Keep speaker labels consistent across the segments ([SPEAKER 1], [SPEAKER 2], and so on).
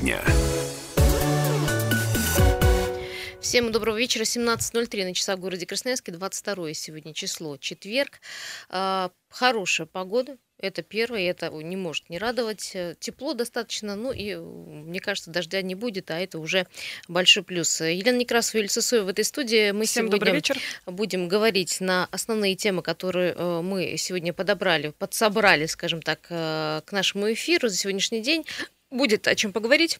[SPEAKER 1] Дня.
[SPEAKER 2] Всем доброго вечера. 17.03 на часах в городе Красноярске. 22 сегодня число, четверг. А, хорошая погода. Это первое, это не может не радовать. Тепло достаточно, ну и, мне кажется, дождя не будет, а это уже большой плюс. Елена Некрасова, Юлия Сысоева в этой студии. Мы
[SPEAKER 3] Всем
[SPEAKER 2] сегодня
[SPEAKER 3] вечер.
[SPEAKER 2] будем говорить на основные темы, которые э, мы сегодня подобрали, подсобрали, скажем так, э, к нашему эфиру за сегодняшний день. Будет о чем поговорить.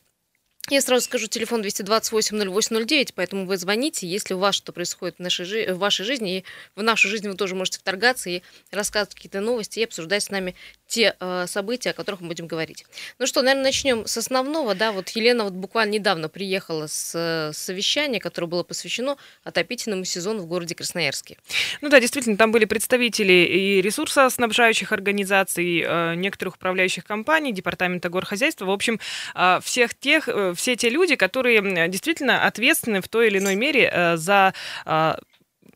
[SPEAKER 2] Я сразу скажу, телефон 228-0809, поэтому вы звоните, если у вас что происходит в, нашей, в вашей жизни, и в нашу жизнь вы тоже можете вторгаться и рассказывать какие-то новости и обсуждать с нами те э, события, о которых мы будем говорить. Ну что, наверное, начнем с основного. Да, вот Елена вот буквально недавно приехала с э, совещания, которое было посвящено отопительному сезону в городе Красноярске.
[SPEAKER 3] Ну да, действительно, там были представители и ресурсоснабжающих организаций, э, некоторых управляющих компаний, департамента горхозяйства, в общем, э, всех тех, э, все те люди, которые действительно ответственны в той или иной мере э, за э,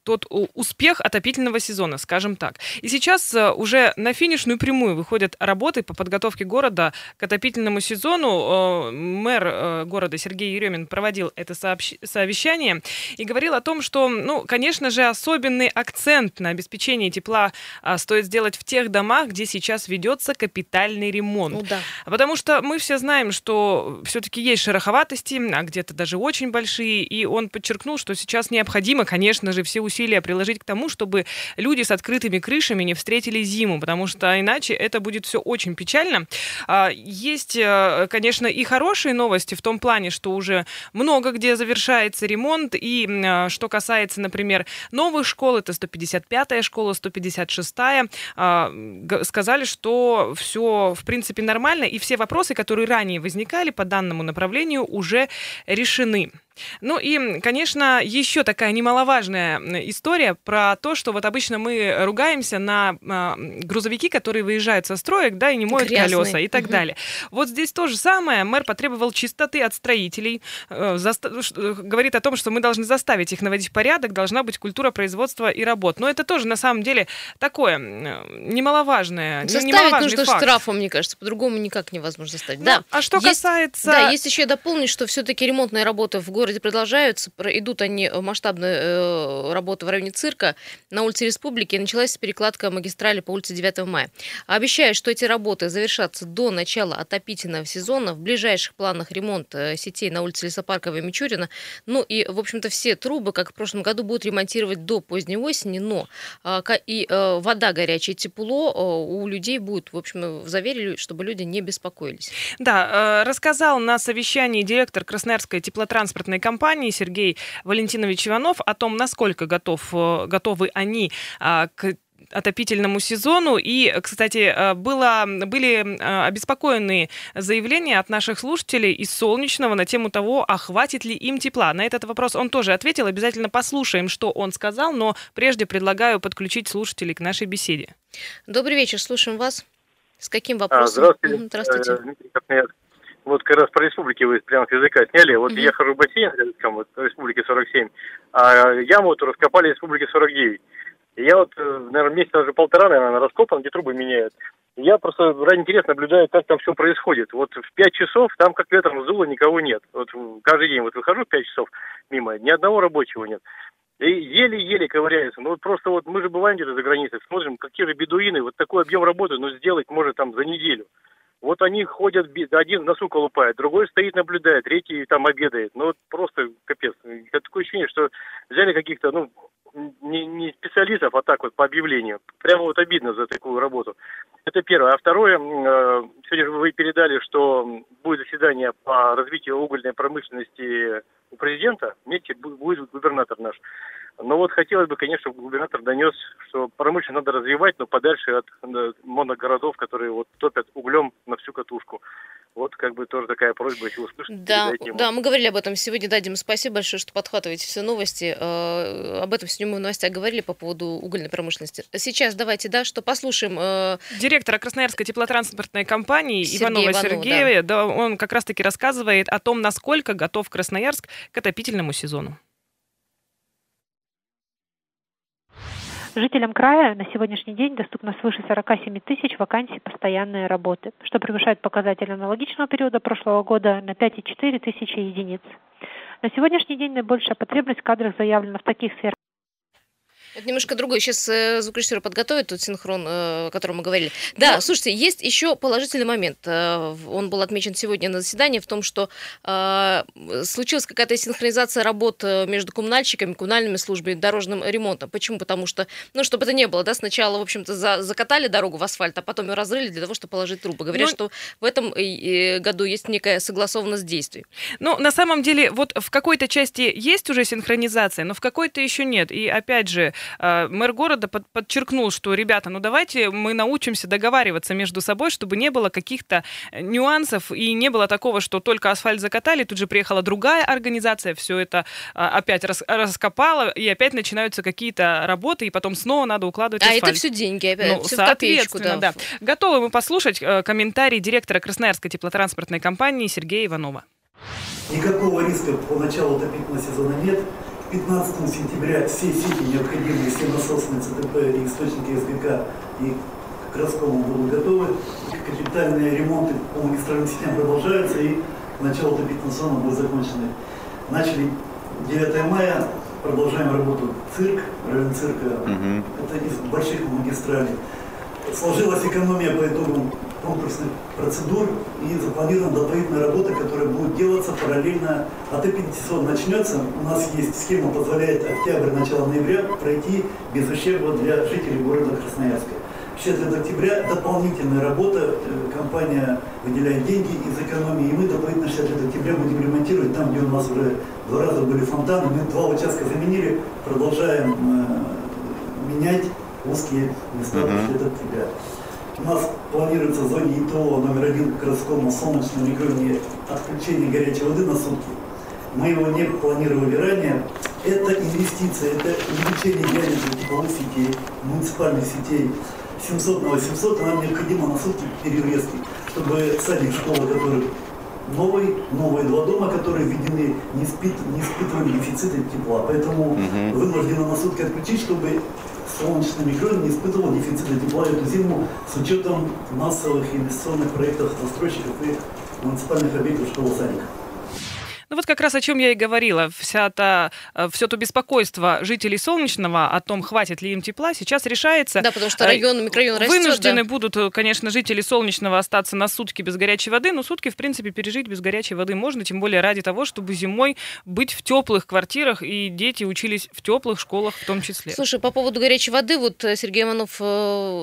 [SPEAKER 3] тот успех отопительного сезона, скажем так. И сейчас э, уже на финишную прямую выходят работы по подготовке города к отопительному сезону. Мэр города Сергей Еремин проводил это совещание и говорил о том, что, ну, конечно же, особенный акцент на обеспечение тепла а, стоит сделать в тех домах, где сейчас ведется капитальный ремонт. Ну, да. Потому что мы все знаем, что все-таки есть шероховатости, а где-то даже очень большие, и он подчеркнул, что сейчас необходимо, конечно же, все усилия усилия приложить к тому, чтобы люди с открытыми крышами не встретили зиму, потому что иначе это будет все очень печально. А, есть, э, конечно, и хорошие новости в том плане, что уже много где завершается ремонт, и э, что касается, например, новых школ, это 155-я школа, 156-я, а, сказали, что все, в принципе, нормально, и все вопросы, которые ранее возникали по данному направлению, уже решены. Ну и, конечно, еще такая немаловажная история про то, что вот обычно мы ругаемся на а, грузовики, которые выезжают со строек, да, и не моют Грязные. колеса и так угу. далее. Вот здесь то же самое. Мэр потребовал чистоты от строителей, э, заста- э, говорит о том, что мы должны заставить их наводить порядок, должна быть культура производства и работ. Но это тоже на самом деле такое немаловажное,
[SPEAKER 2] заставить
[SPEAKER 3] немаловажный
[SPEAKER 2] нужно
[SPEAKER 3] факт.
[SPEAKER 2] штрафом, мне кажется, по-другому никак невозможно заставить. Ну,
[SPEAKER 3] да. А что
[SPEAKER 2] есть,
[SPEAKER 3] касается...
[SPEAKER 2] Да, есть еще дополнить, что все-таки ремонтные работы в городе городе продолжаются. Идут они э, масштабные э, работы в районе цирка на улице Республики. Началась перекладка магистрали по улице 9 мая. Обещаю, что эти работы завершатся до начала отопительного сезона. В ближайших планах ремонт э, сетей на улице Лесопарковой и Мичурина. Ну и, в общем-то, все трубы, как в прошлом году, будут ремонтировать до поздней осени. Но а, и вода горячая, тепло у людей будет, в общем, заверили, чтобы люди не беспокоились.
[SPEAKER 3] Да, рассказал на совещании директор Красноярской теплотранспортной транспортной компании Сергей Валентинович Иванов о том, насколько готов, э, готовы они а, к отопительному сезону. И, кстати, э, было, были э, обеспокоены заявления от наших слушателей из Солнечного на тему того, а хватит ли им тепла. На этот вопрос он тоже ответил. Обязательно послушаем, что он сказал, но прежде предлагаю подключить слушателей к нашей беседе.
[SPEAKER 2] Добрый вечер, слушаем вас. С каким а, вопросом?
[SPEAKER 4] Здравствуйте. Здравствуйте. Вот как раз про республики вы прямо с языка сняли. Вот mm-hmm. я хожу в бассейн, там, вот, республики 47, а яму вот раскопали республики 49. И я вот, э, наверное, месяца уже полтора, наверное, раскопан, где трубы меняют. Я просто ради интереса наблюдаю, как там все происходит. Вот в 5 часов там как ветром сдуло, никого нет. Вот каждый день вот выхожу в 5 часов мимо, ни одного рабочего нет. И еле-еле ковыряются. Ну вот просто вот мы же бываем где-то за границей, смотрим, какие же бедуины, вот такой объем работы, ну сделать может там за неделю. Вот они ходят, один носу колупает, другой стоит, наблюдает, третий там обедает. Ну, вот просто капец. Такое ощущение, что взяли каких-то, ну, не, не специалистов, а так вот по объявлению. Прямо вот обидно за такую работу. Это первое. А второе, э, сегодня же вы передали, что будет заседание по развитию угольной промышленности у президента, вместе будет губернатор наш. Но вот хотелось бы, конечно, чтобы губернатор донес, что промышленность надо развивать, но подальше от моногородов, которые вот топят углем на всю катушку. Вот как бы тоже такая просьба, если услышите.
[SPEAKER 2] Да, да, мы говорили об этом сегодня. Да, Дима, спасибо большое, что подхватываете все новости. Э, об этом сегодня мы в новостях говорили по поводу угольной промышленности. Сейчас давайте, да, что послушаем. Э,
[SPEAKER 3] Директора Красноярской теплотранспортной компании Сергей Иванова, Иванова Сергея, да. да, он как раз-таки рассказывает о том, насколько готов Красноярск к отопительному сезону.
[SPEAKER 1] Жителям края на сегодняшний день доступно свыше 47 тысяч вакансий постоянной работы, что превышает показатель аналогичного периода прошлого года на 5,4 тысячи единиц. На сегодняшний день наибольшая потребность в кадрах заявлена в таких сферах
[SPEAKER 2] это немножко другое. Сейчас э, звукорежиссер подготовит тот синхрон, э, о котором мы говорили. Да, Но... слушайте, есть еще положительный момент. Э, он был отмечен сегодня на заседании в том, что э, случилась какая-то синхронизация работ э, между коммунальщиками, коммунальными службами, дорожным ремонтом. Почему? Потому что, ну, чтобы это не было, да, сначала, в общем-то, за, закатали дорогу в асфальт, а потом ее разрыли для того, чтобы положить трубы. Говорят. Ну, что в этом году есть некая согласованность действий.
[SPEAKER 3] Ну, на самом деле, вот в какой-то части есть уже синхронизация, но в какой-то еще нет. И опять же, мэр города под, подчеркнул, что, ребята, ну давайте мы научимся договариваться между собой, чтобы не было каких-то э, нюансов и не было такого, что только асфальт закатали, тут же приехала другая организация, все это а, опять рас, раскопала, и опять начинаются какие-то работы, и потом снова надо укладывать асфальт.
[SPEAKER 2] А это все деньги, опять, ну, все соответственно, копеечку,
[SPEAKER 3] да. да. Готовы мы послушать э, комментарий директора Красноярской теплотранспортной компании Сергея Иванова.
[SPEAKER 5] Никакого риска по началу отопительного сезона нет. 15 сентября все сети необходимые, все насосные ЦТП и источники СГК и к Роскому будут готовы. Капитальные ремонты по магистральным сетям продолжаются и начало отопительного сезона будет закончено. Начали 9 мая, продолжаем работу цирк, район цирка. Угу. Это из больших магистралей. Сложилась экономия по итогам конкурсных процедур и запланирована дополнительная работа, которая будет делаться параллельно. Отопительный сезон начнется. У нас есть схема, позволяет октябрь, начало ноября пройти без ущерба для жителей города Красноярска. 60 октября дополнительная работа, э, компания выделяет деньги из экономии, и мы дополнительно 60 октября будем ремонтировать там, где у нас уже два раза были фонтаны, мы два участка заменили, продолжаем э, менять узкие места uh-huh. 60 октября. У нас планируется в зоне ИТО номер один к городскому солнечному регионе отключение горячей воды на сутки. Мы его не планировали ранее. Это инвестиция, это увеличение диаметра тепловых сетей, муниципальных сетей 700 на 800, а нам необходимо на сутки перерезки, чтобы садик школы, который новый, новые два дома, которые введены, не, спит, не испытывали дефицита тепла. Поэтому угу. вынуждены на сутки отключить, чтобы солнечный микрорайон не испытывал дефицита тепла эту зиму с учетом массовых инвестиционных проектов застройщиков и муниципальных объектов школ-садиков.
[SPEAKER 3] Ну вот как раз о чем я и говорила. Вся та, э, все то беспокойство жителей Солнечного о том, хватит ли им тепла, сейчас решается.
[SPEAKER 2] Да, потому что район, микрорайон растет.
[SPEAKER 3] Вынуждены да. будут, э, конечно, жители Солнечного остаться на сутки без горячей воды, но сутки, в принципе, пережить без горячей воды можно, тем более ради того, чтобы зимой быть в теплых квартирах, и дети учились в теплых школах в том числе.
[SPEAKER 2] Слушай, по поводу горячей воды, вот э, Сергей Иванов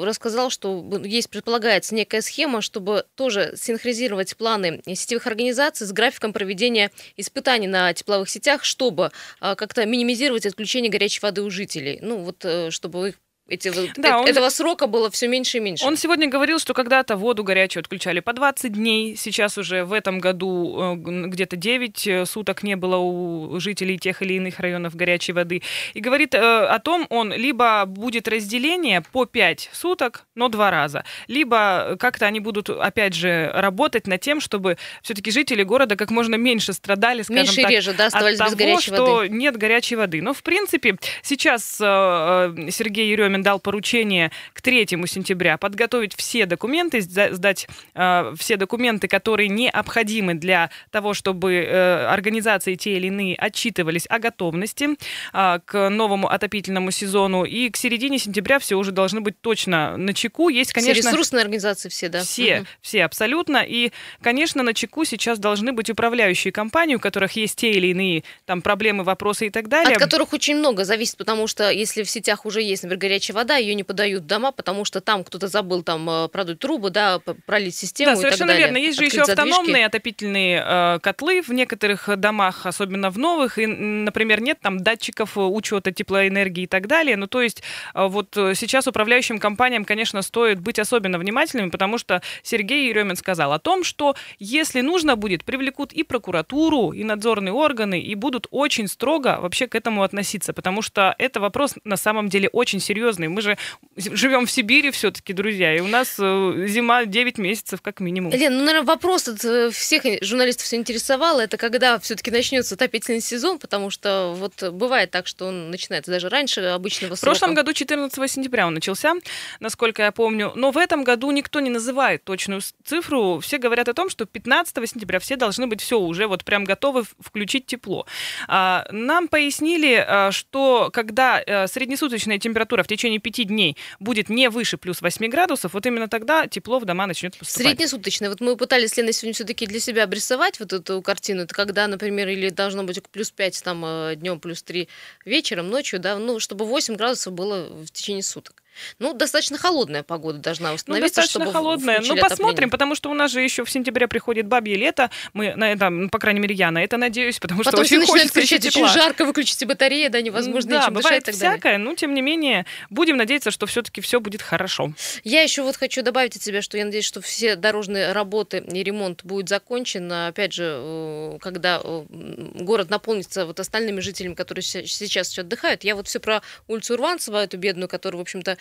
[SPEAKER 2] рассказал, что есть, предполагается, некая схема, чтобы тоже синхронизировать планы сетевых организаций с графиком проведения испытаний на тепловых сетях, чтобы а, как-то минимизировать отключение горячей воды у жителей. Ну, вот э, чтобы их эти, да, э, он, этого срока было все меньше и меньше.
[SPEAKER 3] Он сегодня говорил, что когда-то воду горячую отключали по 20 дней. Сейчас уже в этом году э, где-то 9 э, суток не было у жителей тех или иных районов горячей воды. И говорит о том, он либо будет разделение по 5 суток, но два раза, либо как-то они будут, опять же, работать над тем, чтобы все-таки жители города как можно меньше страдали, скажем
[SPEAKER 2] меньше
[SPEAKER 3] так,
[SPEAKER 2] реже, да, от того,
[SPEAKER 3] что
[SPEAKER 2] воды.
[SPEAKER 3] нет горячей воды. Но, в принципе, сейчас Сергей Еремин Путин дал поручение к 3 сентября подготовить все документы, сдать э, все документы, которые необходимы для того, чтобы э, организации те или иные отчитывались о готовности э, к новому отопительному сезону. И к середине сентября все уже должны быть точно на чеку. Есть, конечно...
[SPEAKER 2] Все ресурсные организации все, да?
[SPEAKER 3] Все, угу. все абсолютно. И, конечно, на чеку сейчас должны быть управляющие компании, у которых есть те или иные там проблемы, вопросы и так далее.
[SPEAKER 2] От которых очень много зависит, потому что если в сетях уже есть, например, горячая горячая вода, ее не подают в дома, потому что там кто-то забыл там э, продуть трубы, да, пролить систему.
[SPEAKER 3] Да, совершенно верно. Есть же еще автономные отопительные э, котлы в некоторых домах, особенно в новых. И, например, нет там датчиков э, учета теплоэнергии и так далее. Ну, то есть, вот сейчас управляющим компаниям, конечно, стоит быть особенно внимательными, потому что Сергей Еремин сказал о том, что если нужно будет, привлекут и прокуратуру, и надзорные органы, и будут очень строго вообще к этому относиться, потому что это вопрос на самом деле очень серьезный серьезные. Мы же живем в Сибири все-таки, друзья, и у нас э, зима 9 месяцев как минимум.
[SPEAKER 2] Лен, ну, наверное, вопрос от э, всех журналистов все интересовал, это когда все-таки начнется отопительный сезон, потому что вот бывает так, что он начинается даже раньше обычного
[SPEAKER 3] срока. В прошлом году 14 сентября он начался, насколько я помню, но в этом году никто не называет точную цифру, все говорят о том, что 15 сентября все должны быть все уже вот прям готовы включить тепло. А, нам пояснили, а, что когда э, среднесуточная температура в течение 5 дней будет не выше плюс 8 градусов, вот именно тогда тепло в дома начнет поступать.
[SPEAKER 2] Среднесуточная. Вот мы пытались, Лена, сегодня все-таки для себя обрисовать вот эту картину. Это когда, например, или должно быть плюс 5 там э, днем, плюс 3 вечером, ночью, да, ну, чтобы 8 градусов было в течение суток. Ну, достаточно холодная погода должна ну, установиться,
[SPEAKER 3] ну, достаточно холодная. Ну, посмотрим, потому что у нас же еще в сентябре приходит бабье лето. Мы на это, ну, по крайней мере, я на это надеюсь, потому
[SPEAKER 2] Потом
[SPEAKER 3] что очень хочется
[SPEAKER 2] тепла. очень жарко, выключите батареи, да, невозможно
[SPEAKER 3] да,
[SPEAKER 2] ничем
[SPEAKER 3] бывает
[SPEAKER 2] дышать
[SPEAKER 3] всякое, но тем не менее будем надеяться, что все-таки все будет хорошо.
[SPEAKER 2] Я еще вот хочу добавить от себя, что я надеюсь, что все дорожные работы и ремонт будет закончен. Опять же, э, когда э, город наполнится вот остальными жителями, которые сейчас все отдыхают. Я вот все про улицу Урванцева, эту бедную, которую, в общем-то,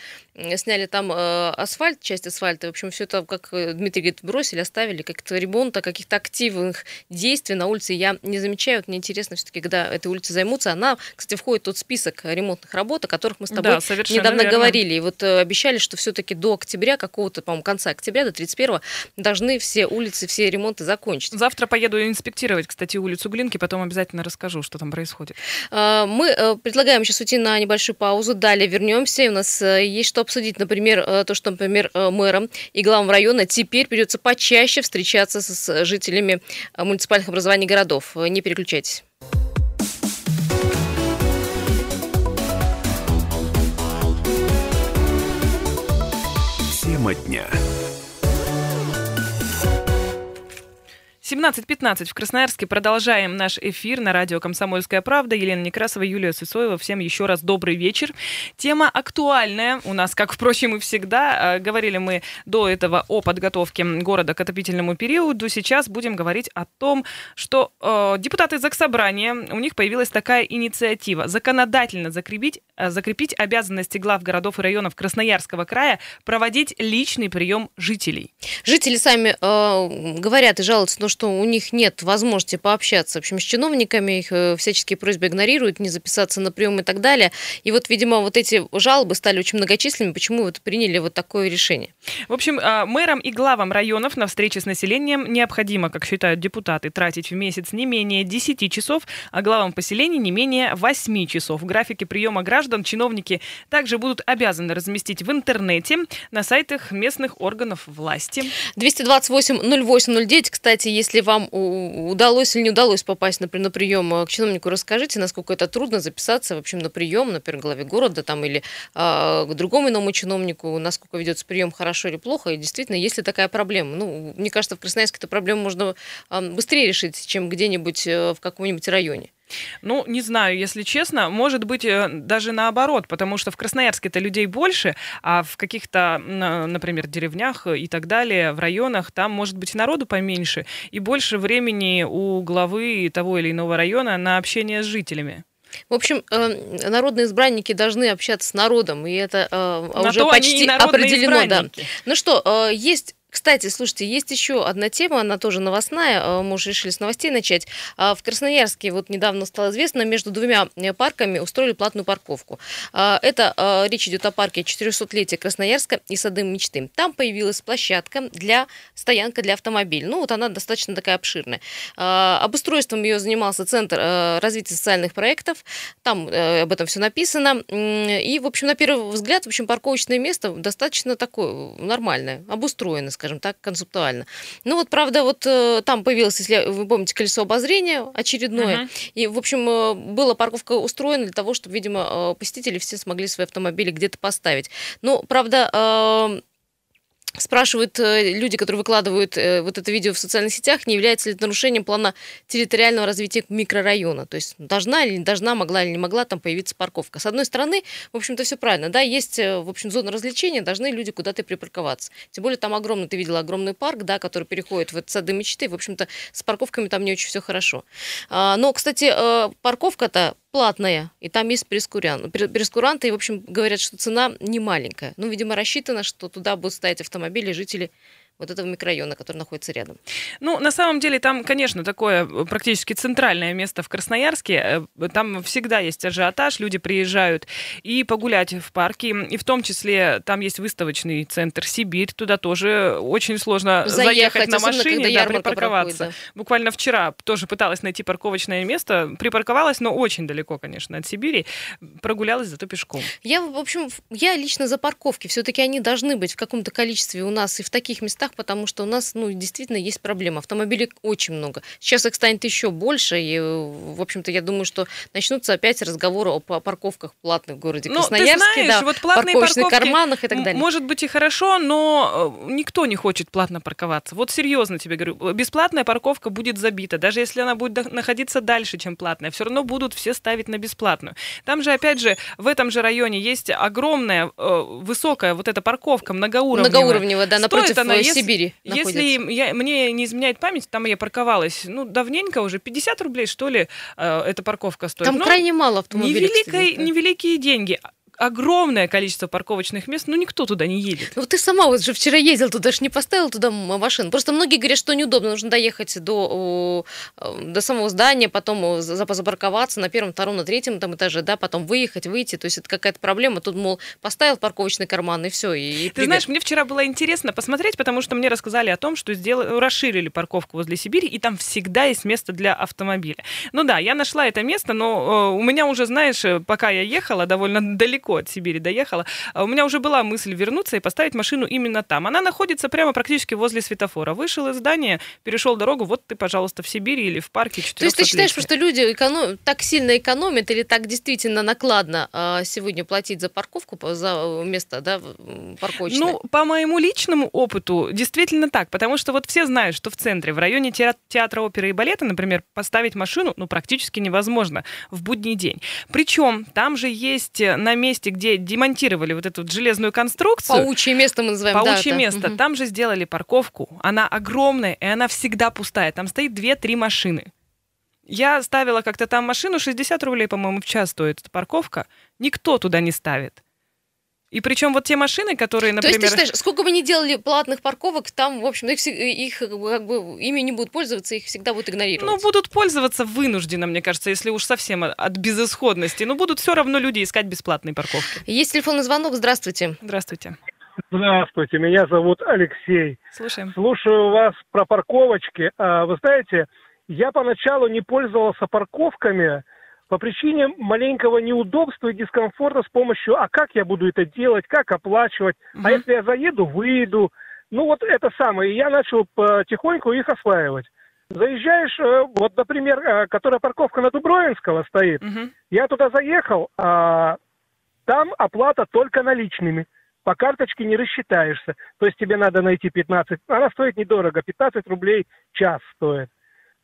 [SPEAKER 2] сняли там э, асфальт, часть асфальта, в общем, все это, как э, Дмитрий говорит, бросили, оставили, как-то ремонта, каких-то активных действий на улице я не замечаю. Вот мне интересно все-таки, когда этой улицы займутся. Она, кстати, входит в тот список ремонтных работ, о которых мы с тобой да, недавно верно. говорили. И вот э, обещали, что все-таки до октября, какого-то, по-моему, конца октября, до 31 должны все улицы, все ремонты закончить.
[SPEAKER 3] Завтра поеду инспектировать, кстати, улицу Глинки, потом обязательно расскажу, что там происходит.
[SPEAKER 2] Мы предлагаем сейчас уйти на небольшую паузу, далее вернемся, и у нас есть что обсудить, например, э, то, что, например, э, мэрам и главам района теперь придется почаще встречаться с жителями э, муниципальных образований городов. Не переключайтесь.
[SPEAKER 6] Тема дня.
[SPEAKER 3] 17.15 в Красноярске. Продолжаем наш эфир на радио «Комсомольская правда». Елена Некрасова, Юлия Сысоева. Всем еще раз добрый вечер. Тема актуальная у нас, как, впрочем, и всегда. А, говорили мы до этого о подготовке города к отопительному периоду. Сейчас будем говорить о том, что э, депутаты Заксобрания, у них появилась такая инициатива. Законодательно закрепить, э, закрепить обязанности глав городов и районов Красноярского края проводить личный прием жителей.
[SPEAKER 2] Жители сами э, говорят и жалуются, что что у них нет возможности пообщаться, в общем, с чиновниками, их э, всяческие просьбы игнорируют, не записаться на прием и так далее. И вот, видимо, вот эти жалобы стали очень многочисленными, почему вот приняли вот такое решение.
[SPEAKER 3] В общем, а, мэрам и главам районов на встрече с населением необходимо, как считают депутаты, тратить в месяц не менее 10 часов, а главам поселений не менее 8 часов. В графике приема граждан чиновники также будут обязаны разместить в интернете на сайтах местных органов власти.
[SPEAKER 2] 228 0809, кстати, есть если вам удалось или не удалось попасть, например, на прием э, к чиновнику, расскажите, насколько это трудно записаться, в общем, на прием, например, главе города там, или э, к другому иному чиновнику, насколько ведется прием хорошо или плохо, и действительно, есть ли такая проблема. Ну, мне кажется, в Красноярске эту проблему можно э, быстрее решить, чем где-нибудь э, в каком-нибудь районе.
[SPEAKER 3] Ну, не знаю, если честно, может быть э, даже наоборот, потому что в Красноярске-то людей больше, а в каких-то, например, деревнях и так далее, в районах, там может быть народу поменьше и больше времени у главы того или иного района на общение с жителями.
[SPEAKER 2] В общем, э, народные избранники должны общаться с народом, и это э, уже почти определено. Да. Ну что, есть кстати, слушайте, есть еще одна тема, она тоже новостная, э, мы уже решили с новостей начать. А, в Красноярске вот недавно стало известно, между двумя э, парками устроили платную парковку. А, это а, речь идет о парке 400-летия Красноярска и сады мечты. Там появилась площадка для стоянка для автомобилей. Ну вот она достаточно такая обширная. Обустройством ее занимался Центр э, развития социальных проектов. Там об этом все написано. И, в общем, на первый взгляд, в общем, парковочное место достаточно такое нормальное, обустроено, скажем так, концептуально. Ну вот, правда, вот э, там появилось, если вы помните, колесо обозрения очередное. Uh-huh. И, в общем, э, была парковка устроена для того, чтобы, видимо, э, посетители все смогли свои автомобили где-то поставить. Но, правда, Спрашивают э, люди, которые выкладывают э, вот это видео в социальных сетях, не является ли это нарушением плана территориального развития микрорайона. То есть должна или не должна, могла или не могла там появиться парковка. С одной стороны, в общем-то, все правильно. Да, есть, э, в общем, зона развлечения, должны люди куда-то припарковаться. Тем более там огромный, ты видела огромный парк, да, который переходит в этот сады мечты. В общем-то, с парковками там не очень все хорошо. А, но, кстати, парковка-то бесплатная, и там есть прескурант, прескуранты, и, в общем, говорят, что цена не маленькая. Ну, видимо, рассчитано, что туда будут ставить автомобили жители вот этого микрорайона, который находится рядом?
[SPEAKER 3] Ну, на самом деле, там, конечно, такое э, практически центральное место в Красноярске. Э, там всегда есть ажиотаж, люди приезжают и погулять в парке. И в том числе там есть выставочный центр «Сибирь». Туда тоже очень сложно заехать, заехать на машине, да, припарковаться. Проходит, да. Буквально вчера тоже пыталась найти парковочное место. Припарковалась, но очень далеко, конечно, от Сибири. Прогулялась зато пешком.
[SPEAKER 2] Я, в общем, я лично за парковки. Все-таки они должны быть в каком-то количестве у нас и в таких местах, местах, потому что у нас, ну, действительно есть проблема. Автомобилей очень много. Сейчас их станет еще больше, и, в общем-то, я думаю, что начнутся опять разговоры о парковках платных в городе ну, Красноярске,
[SPEAKER 3] ты знаешь,
[SPEAKER 2] да,
[SPEAKER 3] вот платные
[SPEAKER 2] парковочных карманах и так далее.
[SPEAKER 3] Может быть и хорошо, но э, никто не хочет платно парковаться. Вот серьезно тебе говорю, бесплатная парковка будет забита, даже если она будет находиться дальше, чем платная, все равно будут все ставить на бесплатную. Там же, опять же, в этом же районе есть огромная, э, высокая вот эта парковка многоуровневая.
[SPEAKER 2] Многоуровневая, да, напротив Стоит она,
[SPEAKER 3] если, Сибири Если я, мне не изменяет память, там я парковалась, ну, давненько уже, 50 рублей, что ли, э, эта парковка стоит.
[SPEAKER 2] Там
[SPEAKER 3] ну,
[SPEAKER 2] крайне мало автомобилей.
[SPEAKER 3] Невеликой, невеликие деньги огромное количество парковочных мест, но никто туда не едет.
[SPEAKER 2] Ну ты сама вот же вчера ездил туда, же не поставил туда машину. Просто многие говорят, что неудобно, нужно доехать до, до самого здания, потом запарковаться на первом, втором, на третьем там этаже, да, потом выехать, выйти. То есть это какая-то проблема. Тут, мол, поставил парковочный карман и все. И,
[SPEAKER 3] ты знаешь, мне вчера было интересно посмотреть, потому что мне рассказали о том, что сделали, расширили парковку возле Сибири, и там всегда есть место для автомобиля. Ну да, я нашла это место, но э, у меня уже, знаешь, э, пока я ехала довольно далеко далеко от Сибири доехала, а у меня уже была мысль вернуться и поставить машину именно там. Она находится прямо практически возле светофора. Вышел из здания, перешел дорогу, вот ты, пожалуйста, в Сибири или в парке
[SPEAKER 2] То есть ты считаешь, что люди эконом... так сильно экономят или так действительно накладно а, сегодня платить за парковку, за место да, парковочное?
[SPEAKER 3] Ну, по моему личному опыту, действительно так, потому что вот все знают, что в центре, в районе театра оперы и балета, например, поставить машину ну, практически невозможно в будний день. Причем там же есть на месте месте, где демонтировали вот эту вот железную конструкцию.
[SPEAKER 2] Паучье место мы называем.
[SPEAKER 3] Паучье
[SPEAKER 2] да,
[SPEAKER 3] место.
[SPEAKER 2] Угу.
[SPEAKER 3] Там же сделали парковку. Она огромная, и она всегда пустая. Там стоит 2-3 машины. Я ставила как-то там машину, 60 рублей, по-моему, в час стоит эта парковка. Никто туда не ставит. И причем вот те машины, которые, например...
[SPEAKER 2] То есть ты считаешь, сколько бы ни делали платных парковок, там, в общем, их, их как бы, ими не будут пользоваться, их всегда будут игнорировать.
[SPEAKER 3] Ну, будут пользоваться вынужденно, мне кажется, если уж совсем от безысходности. Но будут все равно люди искать бесплатные парковки.
[SPEAKER 2] Есть телефонный звонок, здравствуйте.
[SPEAKER 3] Здравствуйте.
[SPEAKER 6] Здравствуйте, меня зовут Алексей.
[SPEAKER 3] Слушаем.
[SPEAKER 6] Слушаю вас про парковочки. А, вы знаете, я поначалу не пользовался парковками, по причине маленького неудобства и дискомфорта с помощью, а как я буду это делать, как оплачивать, угу. а если я заеду, выйду. Ну вот это самое. И я начал потихоньку их осваивать. Заезжаешь, э, вот, например, э, которая парковка на Дубровинского стоит, угу. я туда заехал, а там оплата только наличными. По карточке не рассчитаешься. То есть тебе надо найти 15, она стоит недорого, 15 рублей час стоит.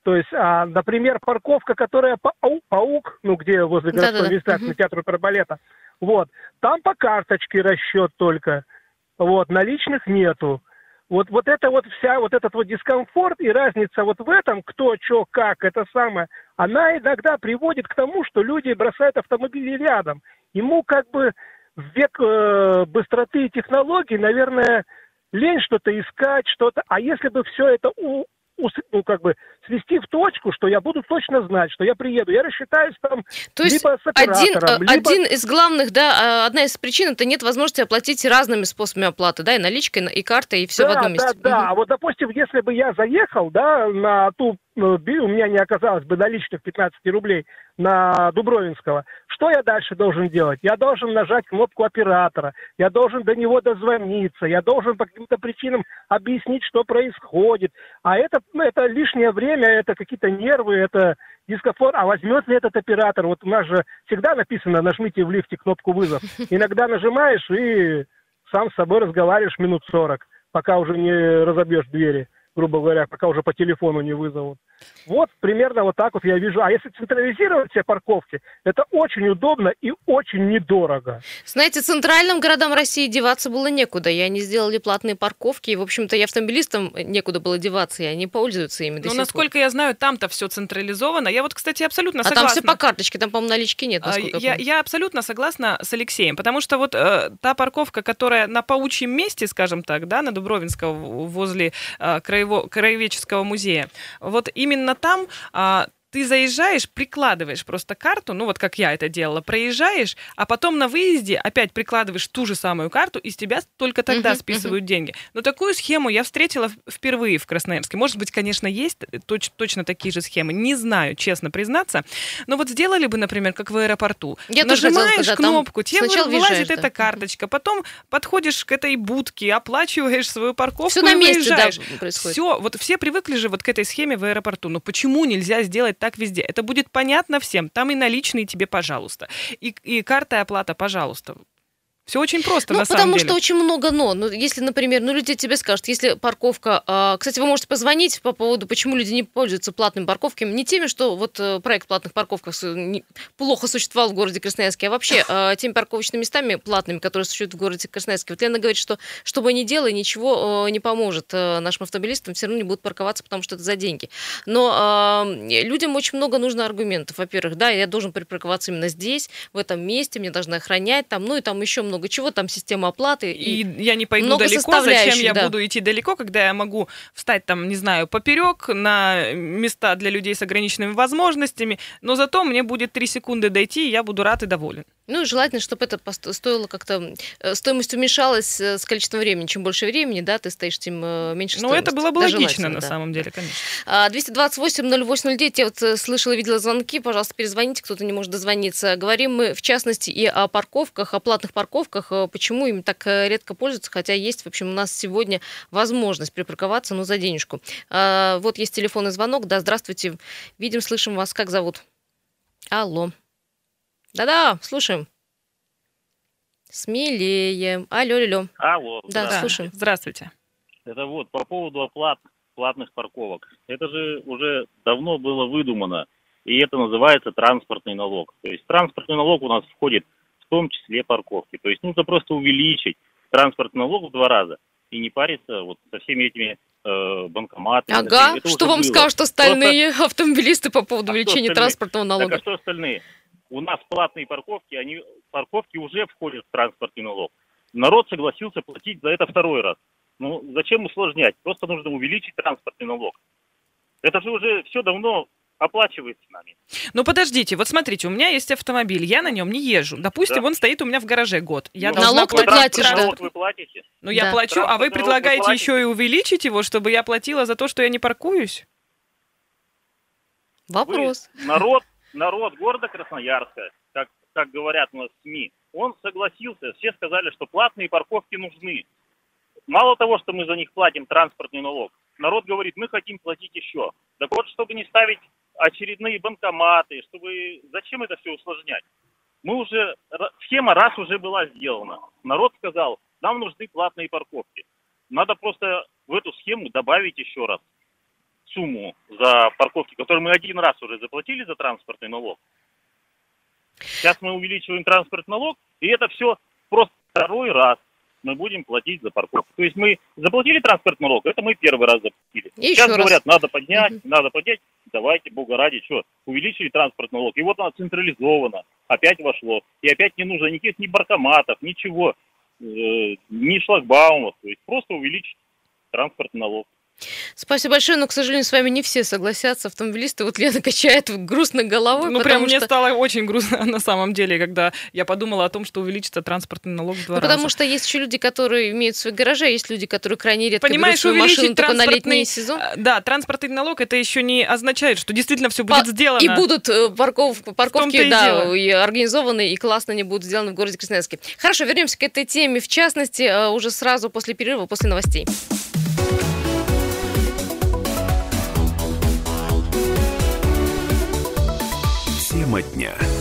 [SPEAKER 6] То есть, а, например, парковка, которая паук, паук ну, где возле городской администрации, угу. театра опербалета, вот, там по карточке расчет только, вот, наличных нету. Вот, вот это вот вся, вот этот вот дискомфорт и разница вот в этом, кто, что, как, это самое, она иногда приводит к тому, что люди бросают автомобили рядом. Ему как бы в век э, быстроты и технологий, наверное, лень что-то искать, что-то. А если бы все это у, ну, как бы свести в точку, что я буду точно знать, что я приеду. Я рассчитаюсь там
[SPEAKER 2] То есть
[SPEAKER 6] либо с
[SPEAKER 2] один,
[SPEAKER 6] э, либо...
[SPEAKER 2] один из главных, да, а, одна из причин, это нет возможности оплатить разными способами оплаты, да, и наличкой, и картой, и все
[SPEAKER 6] да,
[SPEAKER 2] в одном месте.
[SPEAKER 6] Да, да, угу. А вот, допустим, если бы я заехал, да, на ту, у меня не оказалось бы наличных 15 рублей на Дубровинского, что я дальше должен делать? Я должен нажать кнопку оператора, я должен до него дозвониться, я должен по каким-то причинам объяснить, что происходит. А это, ну, это лишнее время, это какие-то нервы, это дискомфорт. А возьмет ли этот оператор? Вот у нас же всегда написано, нажмите в лифте кнопку вызов. Иногда нажимаешь и сам с собой разговариваешь минут 40, пока уже не разобьешь двери, грубо говоря, пока уже по телефону не вызовут. Вот примерно вот так вот я вижу. А если централизировать все парковки, это очень удобно и очень недорого.
[SPEAKER 2] Знаете, центральным городам России деваться было некуда. И они сделали платные парковки. И, в общем-то, и автомобилистам некуда было деваться, и они пользуются ими до
[SPEAKER 3] Но
[SPEAKER 2] сих
[SPEAKER 3] насколько
[SPEAKER 2] пор.
[SPEAKER 3] я знаю, там-то все централизовано. Я вот, кстати, абсолютно
[SPEAKER 2] А
[SPEAKER 3] согласна.
[SPEAKER 2] там все по карточке, там, по-моему, налички нет,
[SPEAKER 3] А,
[SPEAKER 2] насколько я
[SPEAKER 3] Я,
[SPEAKER 2] помню.
[SPEAKER 3] я абсолютно согласна с Алексеем, потому что вот э, та парковка, которая на паучьем месте, скажем так, да, на Дубровинского, возле э, краево- краеведческого музея, вот именно там а, ты заезжаешь, прикладываешь просто карту, ну вот как я это делала, проезжаешь, а потом на выезде опять прикладываешь ту же самую карту, и с тебя только тогда
[SPEAKER 2] Мгм,
[SPEAKER 3] списывают деньги. Но такую схему я встретила впервые в Красноярске. Может быть, конечно, есть точ- точно такие же схемы, не знаю, честно признаться. Но вот сделали бы, например, как в аэропорту.
[SPEAKER 2] Я
[SPEAKER 3] Нажимаешь
[SPEAKER 2] сказать,
[SPEAKER 3] кнопку, тебе вылазит
[SPEAKER 2] въезжаешь, да.
[SPEAKER 3] эта карточка, потом подходишь к этой будке, оплачиваешь свою парковку
[SPEAKER 2] Все
[SPEAKER 3] и
[SPEAKER 2] на месте, да,
[SPEAKER 3] выезжаешь.
[SPEAKER 2] происходит.
[SPEAKER 3] Все, вот все привыкли же вот к этой схеме в аэропорту. Но почему нельзя сделать так везде? Это будет понятно всем. Там и наличные тебе, пожалуйста. И, и карта и оплата, пожалуйста. Все очень просто,
[SPEAKER 2] Ну,
[SPEAKER 3] на
[SPEAKER 2] потому
[SPEAKER 3] самом деле.
[SPEAKER 2] что очень много но. Ну, если, например, ну, люди тебе скажут, если парковка... а, кстати, вы можете позвонить по поводу, почему люди не пользуются платными парковками. Не теми, что вот э, проект платных парковках с- не- плохо существовал в городе Красноярске, а вообще а, теми парковочными местами платными, которые существуют в городе Красноярске. Вот Лена говорит, что что бы ни делай, ничего э, не поможет э, нашим автомобилистам, все равно не будут парковаться, потому что это за деньги. Но а, людям очень много нужно аргументов. Во-первых, да, я должен припарковаться именно здесь, в этом месте, мне должны охранять там, ну и там еще много чего, там система оплаты.
[SPEAKER 3] И я не пойду
[SPEAKER 2] много
[SPEAKER 3] далеко, зачем я
[SPEAKER 2] да.
[SPEAKER 3] буду идти далеко, когда я могу встать там, не знаю, поперек на места для людей с ограниченными возможностями, но зато мне будет 3 секунды дойти, и я буду рад и доволен.
[SPEAKER 2] Ну и желательно, чтобы это стоило как-то... э, Стоимость уменьшалась э, с количеством времени. Чем больше времени, да, ты стоишь, тем э, меньше
[SPEAKER 3] Ну, это было бы
[SPEAKER 2] Да,
[SPEAKER 3] логично, на
[SPEAKER 2] да.
[SPEAKER 3] самом деле, конечно.
[SPEAKER 2] А, 228-08-09, я вот слышала, видела звонки, пожалуйста, перезвоните, кто-то не может дозвониться. Говорим мы, в частности, и о парковках, о платных парковках, почему им так редко пользуются, хотя есть, в общем, у нас сегодня возможность припарковаться, но за денежку. А, Вот есть телефонный звонок, да, здравствуйте, видим, слышим вас, как зовут? Алло. Да-да, слушаем. Смелее. Алло, алло.
[SPEAKER 7] Алло,
[SPEAKER 2] Да,
[SPEAKER 7] да.
[SPEAKER 2] слушаем.
[SPEAKER 3] Здравствуйте.
[SPEAKER 7] Это вот по поводу оплат платных парковок. Это же уже давно было выдумано, и это называется транспортный налог. То есть транспортный налог у нас входит в том числе парковки. То есть нужно просто увеличить транспортный налог в два раза и не париться вот со всеми этими э, банкоматами.
[SPEAKER 2] Ага,
[SPEAKER 7] Это
[SPEAKER 2] что вам
[SPEAKER 7] было.
[SPEAKER 2] скажут остальные автомобилисты по поводу
[SPEAKER 7] А
[SPEAKER 2] увеличения транспортного
[SPEAKER 7] Так
[SPEAKER 2] налога?
[SPEAKER 7] а что остальные? У нас платные парковки, они парковки уже входят в транспортный налог. Народ согласился платить за это второй раз. Ну, зачем усложнять? Просто нужно увеличить транспортный налог. Это же уже все давно оплачивается нами.
[SPEAKER 3] Ну, подождите, вот смотрите, у меня есть автомобиль, я на нем не езжу. Допустим,
[SPEAKER 7] Да.
[SPEAKER 3] он стоит у меня в гараже год. Я
[SPEAKER 7] Ну,
[SPEAKER 2] Налог ты платишь, да.
[SPEAKER 7] налог вы платите?
[SPEAKER 3] Ну, я
[SPEAKER 2] Да.
[SPEAKER 3] плачу, а вы
[SPEAKER 7] вы
[SPEAKER 3] предлагаете
[SPEAKER 7] платите?
[SPEAKER 3] еще и увеличить его, чтобы я платила за то, что я не паркуюсь?
[SPEAKER 2] Вопрос.
[SPEAKER 7] Вы- народ, народ города Красноярска, как, как говорят у нас СМИ, он согласился, все сказали, что платные парковки нужны. Мало того, что мы за них платим транспортный налог, народ говорит, мы хотим платить еще. Так вот, чтобы не ставить очередные банкоматы, чтобы... Зачем это все усложнять? Мы уже... Схема раз уже была сделана. Народ сказал, нам нужны платные парковки. Надо просто в эту схему добавить еще раз сумму за парковки, которую мы один раз уже заплатили за транспортный налог. Сейчас мы увеличиваем транспортный налог, и это все просто второй раз мы будем платить за парковку. То есть мы заплатили транспортный налог, это мы первый раз заплатили.
[SPEAKER 2] И
[SPEAKER 7] Сейчас
[SPEAKER 2] раз.
[SPEAKER 7] говорят, надо поднять,
[SPEAKER 2] Мгм.
[SPEAKER 7] надо поднять. Давайте, бога ради, что, увеличили транспортный налог. И вот оно централизовано, опять вошло. И опять не нужно никаких ни банкоматов, ничего, э, ни шлагбаумов. То есть просто увеличить транспортный налог.
[SPEAKER 2] Спасибо большое, но, к сожалению, с вами не все согласятся. Автомобилисты, вот Лена качает грустно головой,
[SPEAKER 3] Ну, прям мне
[SPEAKER 2] что...
[SPEAKER 3] стало очень грустно на самом деле, когда я подумала о том, что увеличится транспортный налог в два
[SPEAKER 2] Ну,
[SPEAKER 3] раза.
[SPEAKER 2] потому что есть еще люди, которые имеют свои гаражи, а есть люди, которые крайне редко берут
[SPEAKER 3] Понимаешь,
[SPEAKER 2] свою
[SPEAKER 3] увеличить
[SPEAKER 2] машину только на летний сезон.
[SPEAKER 3] э, Да, транспортный налог, это еще не означает, что действительно все будет
[SPEAKER 2] По-
[SPEAKER 3] сделано.
[SPEAKER 2] И будут э, парков- парковки,
[SPEAKER 3] и
[SPEAKER 2] да, и организованы, и классно они будут сделаны в городе Красноярске. Хорошо, вернемся к этой теме, в частности, э, уже сразу после перерыва, после новостей.
[SPEAKER 8] Тема дня.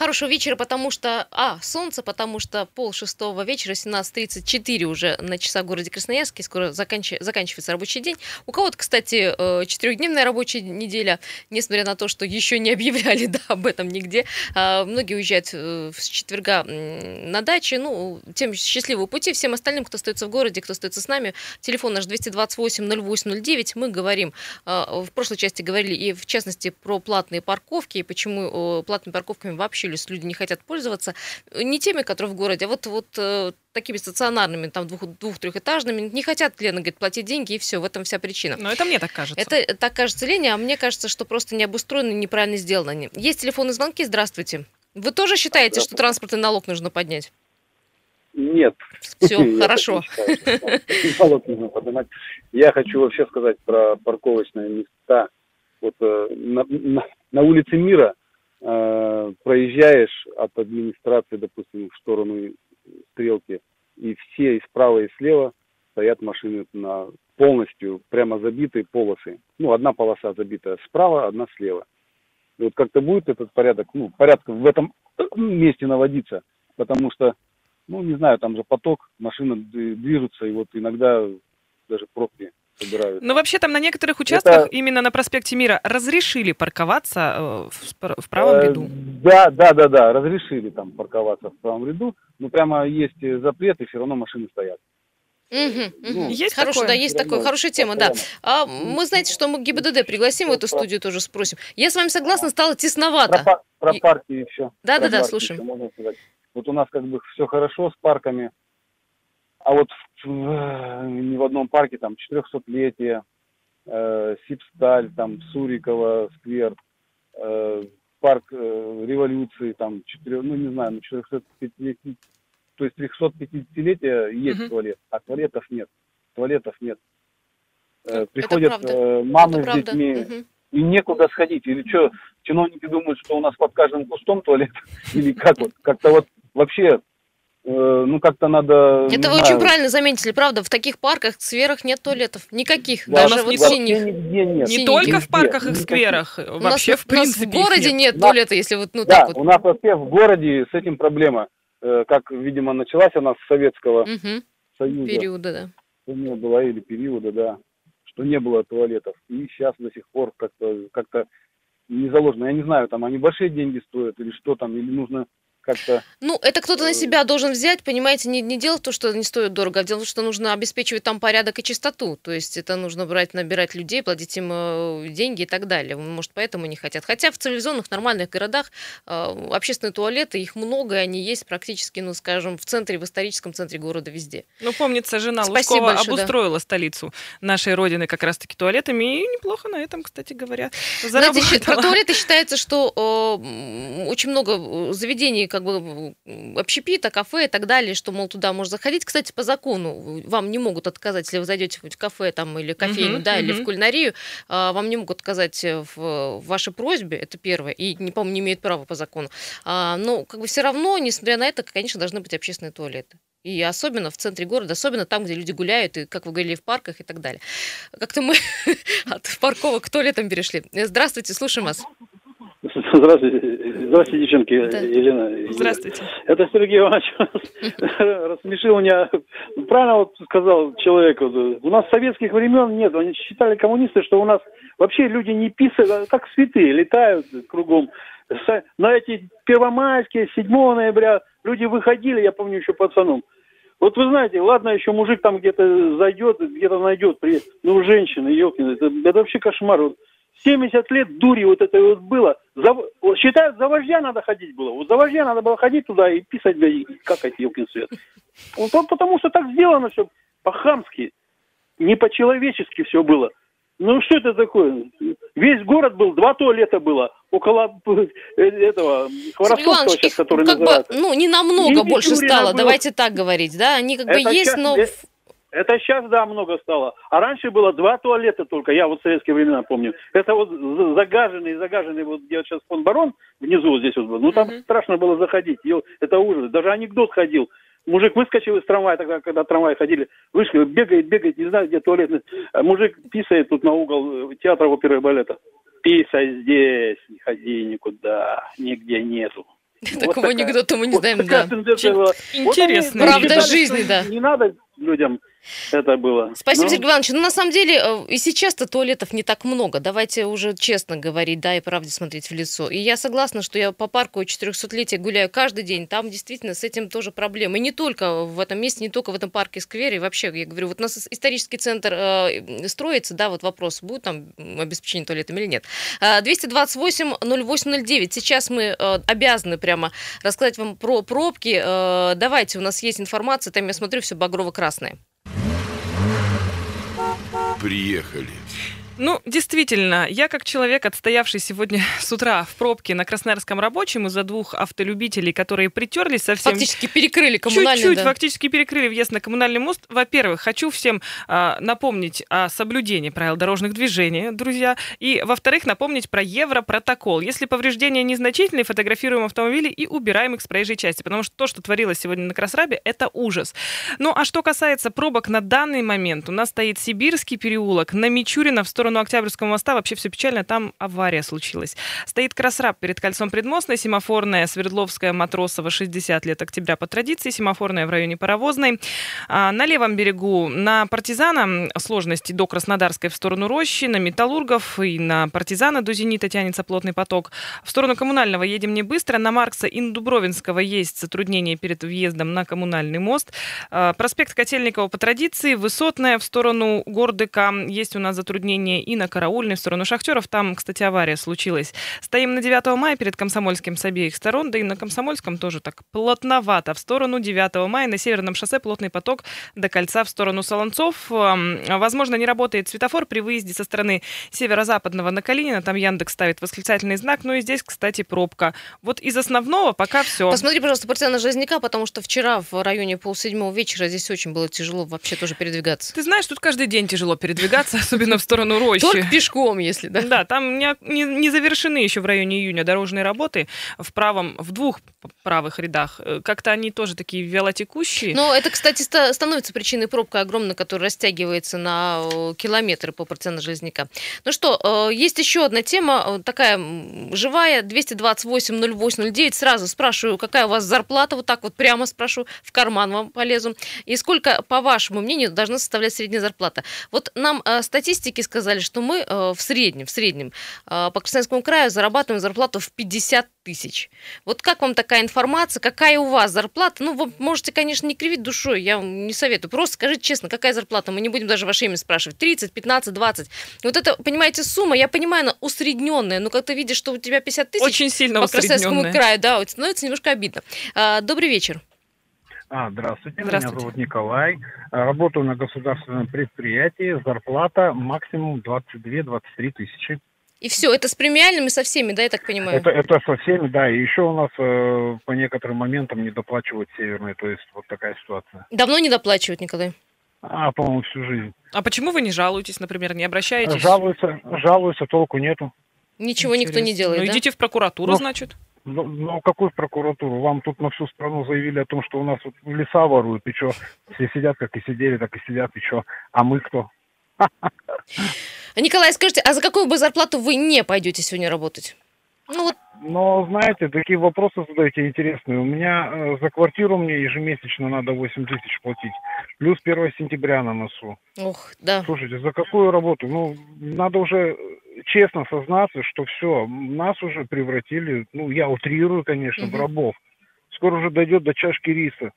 [SPEAKER 2] Хорошего вечера, потому что, а, солнце, потому что пол шестого вечера, 17.34 уже на часах в городе Красноярске, скоро заканч... заканчивается рабочий день. У кого-то, кстати, э, четырехдневная рабочая неделя, несмотря на то, что еще не объявляли да, об этом нигде. А, многие уезжают э, с четверга на даче, ну, тем счастливого пути. Всем остальным, кто остается в городе, кто остается с нами, телефон наш 228-08-09, мы говорим, а, в прошлой части говорили и, в частности, про платные парковки, и почему платными парковками вообще люди не хотят пользоваться. Не теми, которые в городе, а вот, вот э, такими стационарными, там двух, двух-трехэтажными, не хотят, Лена говорит, платить деньги, и все, в этом вся причина.
[SPEAKER 3] Но это мне так кажется.
[SPEAKER 2] Это так кажется Лене, а мне кажется, что просто не обустроено, неправильно сделано. Есть телефонные звонки, здравствуйте. Вы тоже считаете, что транспортный налог нужно поднять?
[SPEAKER 8] Нет.
[SPEAKER 2] Все, хорошо.
[SPEAKER 8] Налог нужно поднимать. Я хочу вообще сказать про парковочные места. Вот э, на, на, на улице Мира э, проезжаешь от администрации, допустим, в сторону стрелки, и все и справа, и слева стоят машины на полностью прямо забитые полосы. Ну, одна полоса забита справа, одна слева. И вот как-то будет этот порядок, ну, порядок в этом месте наводиться, потому что, ну, не знаю, там же поток, машины движутся, и вот иногда даже пробки собирают.
[SPEAKER 3] Ну, вообще там на некоторых участках, Это... именно на проспекте Мира, разрешили парковаться э, в, в правом э, ряду?
[SPEAKER 8] Да, да, да, да, разрешили там парковаться в правом ряду. Ну, прямо есть запрет, и все равно машины стоят.
[SPEAKER 2] Угу, Ну, есть хорошо, да, есть такое, хорошая тема, да. А мы знаете, что мы ГИБДД пригласим в эту студию тоже спросим. Я с вами согласна, стало тесновато.
[SPEAKER 8] Про, про парки еще.
[SPEAKER 2] Да, да, да, слушаем.
[SPEAKER 8] Вот у нас как бы все хорошо с парками, а вот в, ни в одном парке там 400-летие, э, Сипсталь, там Сурикова, сквер, э, парк э, революции, там, 4, ну не знаю, ну 450 то есть 350-летия есть uh-huh. туалет, а туалетов нет. Туалетов нет. Э, приходят э, мамы Это с детьми, uh-huh. и некуда сходить. Или что, чиновники думают, что у нас под каждым кустом туалет? Или как вот? Как-то вот вообще ну, как-то надо...
[SPEAKER 2] Это вы знаю. очень правильно заметили, правда, в таких парках, скверах нет туалетов, никаких, да, даже вот синих.
[SPEAKER 3] Нигде нет. Не только нигде, в парках и скверах, никаких. вообще,
[SPEAKER 2] нас,
[SPEAKER 3] в принципе,
[SPEAKER 2] У нас в городе нет, нет туалета, если вот, ну,
[SPEAKER 8] да,
[SPEAKER 2] так вот.
[SPEAKER 8] у нас вообще в городе с этим проблема, э, как, видимо, началась она с Советского угу. Союза.
[SPEAKER 2] Периода, да.
[SPEAKER 8] Что не было, или периода, да, что не было туалетов. И сейчас до сих пор как-то как не заложено. Я не знаю, там они большие деньги стоят, или что там, или нужно как-то...
[SPEAKER 2] Ну, это кто-то на э, себя должен взять, понимаете, не, не дело в том, что не стоит дорого, а дело в том, что нужно обеспечивать там порядок и чистоту. То есть это нужно брать, набирать людей, платить им э, деньги и так далее. Может, поэтому не хотят. Хотя в цивилизованных нормальных городах э, общественные туалеты, их много, и они есть практически, ну, скажем, в центре, в историческом центре города везде.
[SPEAKER 3] Ну, помнится, жена Спасибо Лужкова большое, обустроила да. столицу нашей родины как раз-таки туалетами, и неплохо на этом, кстати говоря,
[SPEAKER 2] заработала. Знаете, про туалеты считается, что э, очень много заведений, как бы общепита, кафе и так далее, что, мол, туда можно заходить. Кстати, по закону вам не могут отказать, если вы зайдете в кафе там, или кофейню, uh-huh, да, uh-huh. или в кулинарию, а, вам не могут отказать в, в вашей просьбе, это первое, и, не помню, не имеют права по закону. А, но как бы все равно, несмотря на это, конечно, должны быть общественные туалеты. И особенно в центре города, особенно там, где люди гуляют, и, как вы говорили, в парках и так далее. Как-то мы от парковок к туалетам перешли. Здравствуйте, слушаем вас.
[SPEAKER 9] Здравствуйте, здравствуйте, девчонки, да. Елена.
[SPEAKER 3] Здравствуйте.
[SPEAKER 9] Это Сергей Иванович рассмешил меня. Правильно вот сказал человек. У нас советских времен нет. Они считали коммунисты, что у нас вообще люди не писают, а как святые, летают кругом. На эти первомайские, 7 ноября люди выходили, я помню еще пацаном. Вот вы знаете, ладно, еще мужик там где-то зайдет, где-то найдет, ну, женщина, елки, это, это вообще кошмар. Вот 70 лет дури вот это вот было. За, считают, за вождя надо ходить было. Вот за вождя надо было ходить туда и писать, бля, и какать елкин свет. Вот, потому что так сделано все по-хамски, не по-человечески все было. Ну что это такое? Весь город был, два туалета было около э, этого Хворостовского сейчас, который
[SPEAKER 2] как называется. Бы, ну, не намного больше стало, было. давайте так говорить, да? Они как это бы есть, но...
[SPEAKER 9] Это сейчас, да, много стало. А раньше было два туалета только, я вот в советские времена помню. Это вот загаженный, загаженный, вот где сейчас фон Барон, внизу вот здесь вот был. Ну, там uh-huh. страшно было заходить. Это ужас. Даже анекдот ходил. Мужик выскочил из трамвая, тогда, когда трамваи ходили, вышли, бегает, бегает, не знаю, где туалет. А мужик писает тут на угол театра оперы и балета. Писай здесь, не ходи никуда, нигде нету.
[SPEAKER 2] Такого анекдота мы не знаем,
[SPEAKER 9] такая
[SPEAKER 2] да.
[SPEAKER 9] была. Вот
[SPEAKER 3] Интересно.
[SPEAKER 2] Правда жизни, да.
[SPEAKER 9] Не надо людям это было.
[SPEAKER 2] Спасибо,
[SPEAKER 9] Ну,
[SPEAKER 2] Сергей Иванович. Ну, на самом деле, э, и сейчас-то туалетов не так много. Давайте уже честно говорить, да, и правде смотреть в лицо. И я согласна, что я по парку 400-летия гуляю каждый день. Там действительно с этим тоже проблемы. И не только в этом месте, не только в этом парке, сквере. И вообще, я говорю, вот у нас исторический центр э, строится, да, вот вопрос, будет там обеспечение туалетом или нет. Э, 228-0809. Сейчас мы э, обязаны прямо рассказать вам про пробки. Э, Давайте, у нас есть информация, там я смотрю, все багрово-красное.
[SPEAKER 10] Приехали.
[SPEAKER 3] Ну, действительно, я как человек, отстоявший сегодня с утра в пробке на Красноярском рабочем из-за двух автолюбителей, которые притерлись совсем...
[SPEAKER 2] Фактически перекрыли коммунальный,
[SPEAKER 3] Чуть-чуть
[SPEAKER 2] да.
[SPEAKER 3] фактически перекрыли въезд на коммунальный мост. Во-первых, хочу всем а, напомнить о соблюдении правил дорожных движений, друзья. И, во-вторых, напомнить про Европротокол. Если повреждения незначительные, фотографируем автомобили и убираем их с проезжей части. Потому что то, что творилось сегодня на Красрабе, это ужас. Ну, а что касается пробок на данный момент, у нас стоит Сибирский переулок на Мичурина в сторону Октябрьского моста. Вообще все печально, там авария случилась. Стоит Красраб перед кольцом Предмостной, семафорная, Свердловская, Матросова, 60 лет октября по традиции, семафорная в районе Паровозной. А, на левом берегу на Партизана сложности до Краснодарской в сторону Рощи, на Металлургов и на Партизана до Зенита тянется плотный поток. В сторону Коммунального едем не быстро. На Маркса и Дубровинского есть затруднения перед въездом на Коммунальный мост. А, Проспект Котельникова по традиции, Высотная в сторону Гордыка. Есть у нас затруднения и на Караульной в сторону Шахтеров. Там, кстати, авария случилась. Стоим на 9 мая перед Комсомольским с обеих сторон, да и на Комсомольском тоже так плотновато. В сторону 9 мая на Северном шоссе плотный поток до кольца в сторону Солонцов. Возможно, не работает светофор при выезде со стороны северо-западного на Калинина. Там Яндекс ставит восклицательный знак. Ну и здесь, кстати, пробка. Вот из основного пока все.
[SPEAKER 2] Посмотри, пожалуйста, по цене Железняка, потому что вчера в районе полседьмого вечера здесь очень было тяжело вообще тоже передвигаться.
[SPEAKER 3] Ты знаешь, тут каждый день тяжело передвигаться, особенно в сторону рощи.
[SPEAKER 2] Только пешком, если, да?
[SPEAKER 3] Да, там не, не- не завершены еще в районе июня дорожные работы в правом, в двух правых рядах. Э, Как-то они тоже такие вялотекущие.
[SPEAKER 2] Но это, кстати, ста- становится причиной пробка огромной, которая растягивается на километры по проценту Железняка. Ну что, э, есть еще одна тема, э, такая живая, 228-08-09. Сразу спрашиваю, какая у вас зарплата, вот так вот прямо спрошу, в карман вам полезу. И сколько, по вашему мнению, должна составлять средняя зарплата? Вот нам статистики сказали, что мы э, в среднем, в среднем э, по Красноярскому краю зарабатываем зарплату в 50 тысяч. Вот как вам такая информация? Какая у вас зарплата? Ну, вы можете, конечно, не кривить душой, я вам не советую. Просто скажите честно, какая зарплата? Мы не будем даже ваше имя спрашивать. 30, 15, 20. Вот это, понимаете, сумма, я понимаю, она усредненная, но как ты видишь, что у тебя 50 тысяч
[SPEAKER 3] Очень сильно
[SPEAKER 2] по Красноярскому краю, да, вот становится немножко обидно. А, добрый вечер.
[SPEAKER 11] А, здравствуйте,
[SPEAKER 3] Здравствуйте.
[SPEAKER 11] меня зовут Николай. А, Работаю на государственном предприятии. Зарплата максимум 22-23 тысячи.
[SPEAKER 2] И все, это с премиальными со всеми, да, я так понимаю?
[SPEAKER 11] Это, это со всеми, да. И еще у нас э, по некоторым моментам не доплачивают северные. То есть вот такая ситуация.
[SPEAKER 2] Давно не доплачивают, Николай?
[SPEAKER 11] А, по-моему, всю жизнь.
[SPEAKER 3] А почему вы не жалуетесь, например, не обращаетесь?
[SPEAKER 11] Жалуются, жалуются, толку нету.
[SPEAKER 2] Ничего никто не
[SPEAKER 3] Интересно.
[SPEAKER 2] делает,
[SPEAKER 3] Ну,
[SPEAKER 2] да?
[SPEAKER 3] идите в прокуратуру,
[SPEAKER 11] Ну,
[SPEAKER 3] значит.
[SPEAKER 11] Ну, ну, какую прокуратуру? Вам тут на всю страну заявили о том, что у нас вот леса воруют, и что? Все сидят, как и сидели, так и сидят, и что? А мы кто?
[SPEAKER 2] Николай, скажите, а за какую бы зарплату вы не пойдете сегодня работать? Ну вот,
[SPEAKER 11] Но, знаете, такие вопросы задаете интересные. У меня э, за квартиру мне ежемесячно надо 8 тысяч платить. Плюс 1 сентября на носу.
[SPEAKER 2] ох, да.
[SPEAKER 11] Слушайте, за какую работу? Ну, надо уже честно сознаться, что все, нас уже превратили, ну, я утрирую, конечно, в
[SPEAKER 2] Мгм.
[SPEAKER 11] рабов. Скоро уже дойдет до чашки риса.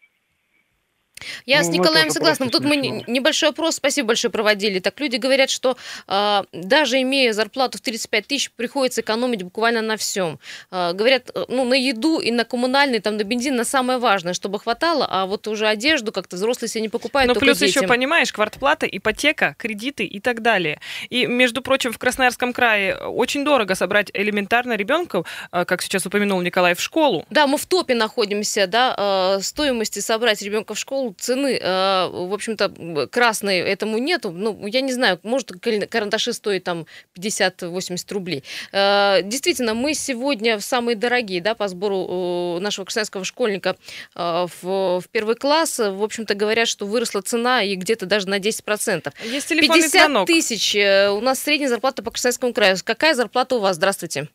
[SPEAKER 2] Я
[SPEAKER 11] Ну,
[SPEAKER 2] с
[SPEAKER 11] ну,
[SPEAKER 2] Николаем согласна. Тут мы
[SPEAKER 11] смешно.
[SPEAKER 2] небольшой опрос, спасибо большое, проводили. Так люди говорят, что а, даже имея зарплату в 35 тысяч, приходится экономить буквально на всем. говорят, э, ну, на еду и на коммунальный, там, на бензин, на самое важное, чтобы хватало, а вот уже одежду как-то взрослые себе не покупают,
[SPEAKER 3] Ну, плюс еще,
[SPEAKER 2] детям.
[SPEAKER 3] понимаешь, квартплата, ипотека, кредиты и так далее. И, между прочим, в Красноярском крае очень дорого собрать элементарно ребенка, э, как сейчас упомянул Николай, в школу.
[SPEAKER 2] Да, мы в топе находимся, да, э, стоимости собрать ребенка в школу, цены, э, в общем-то, красной этому нету. Ну, я не знаю, может, карандаши стоят там 50-80 рублей. Э, действительно, мы сегодня самые дорогие, да, по сбору э, нашего красноярского школьника э, в, в первый класс. В общем-то, говорят, что выросла цена и где-то даже на 10%.
[SPEAKER 3] Есть телефонный
[SPEAKER 2] 50
[SPEAKER 3] звонок.
[SPEAKER 2] тысяч. э, У нас средняя зарплата по Красноярскому краю. Какая зарплата у вас? Здравствуйте.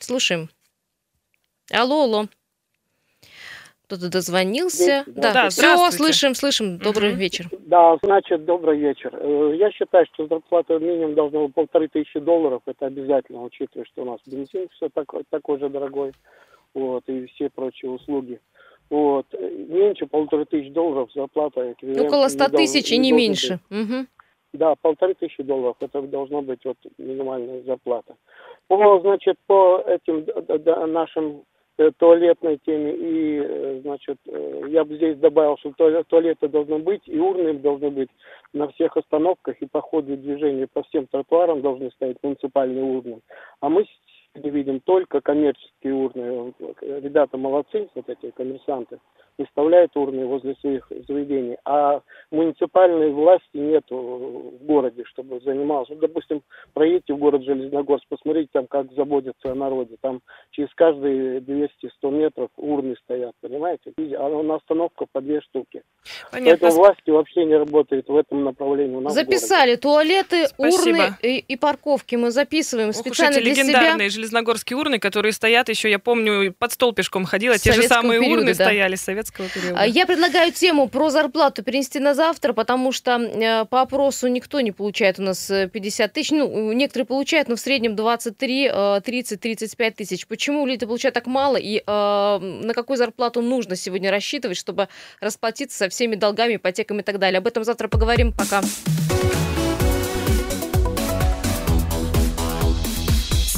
[SPEAKER 2] Слушаем. Алло, алло. Кто-то дозвонился.
[SPEAKER 10] Да,
[SPEAKER 2] да,
[SPEAKER 3] да,
[SPEAKER 2] все, слышим, слышим. Добрый
[SPEAKER 3] Мгм.
[SPEAKER 2] вечер.
[SPEAKER 10] Да, значит, добрый вечер. Э, Я считаю, что зарплата минимум должна быть полторы тысячи долларов. Это обязательно, учитывая, что у нас бензин все такой, такой же дорогой. Вот, и все прочие услуги. Вот. Меньше полторы тысячи долларов зарплата. эквивалент
[SPEAKER 2] Около
[SPEAKER 10] не
[SPEAKER 2] 100
[SPEAKER 10] дол-
[SPEAKER 2] тысяч и не меньше. Мгм.
[SPEAKER 10] Да, полторы тысячи долларов. Это должна быть вот минимальная зарплата. По, значит, по этим нашим туалетной теме и, э, значит, э, я бы здесь добавил, что туалет- туалеты должны быть и урны должны быть на всех остановках и по ходу движения по всем тротуарам должны стоять муниципальные урны. А мы сегодня видим только коммерческие урны. Э, Ребята молодцы, вот эти коммерсанты, выставляют урны возле своих заведений, а муниципальной власти нету в городе, чтобы занималась. Вот, допустим, проедьте в город Железногорск, посмотрите там, как заботятся о народе. Там через каждые 200-100 метров урны стоят, понимаете? И- А на остановках по две штуки.
[SPEAKER 3] Понятно.
[SPEAKER 10] Поэтому власти вообще не работают в этом направлении у нас в городе.
[SPEAKER 2] Записали туалеты,
[SPEAKER 3] Спасибо.
[SPEAKER 2] урны и, и парковки. Мы записываем
[SPEAKER 3] Ох уж
[SPEAKER 2] специально
[SPEAKER 3] эти
[SPEAKER 2] для себя.
[SPEAKER 3] легендарные железногорские урны, которые стоят еще, я помню, под стол пешком ходила, те же самые
[SPEAKER 2] периода,
[SPEAKER 3] урны
[SPEAKER 2] да.
[SPEAKER 3] стояли с советского периода.
[SPEAKER 2] А Я предлагаю тему про зарплату перенести на завтра, потому что э, по опросу никто не получает у нас э, 50 тысяч. Ну, некоторые получают, но в среднем 23, э, 30, 35 тысяч. Почему люди получают так мало и э, на какую зарплату нужно сегодня рассчитывать, чтобы расплатиться со всеми долгами, ипотеками и так далее. Об этом завтра поговорим. Пока.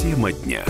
[SPEAKER 12] Тема дня.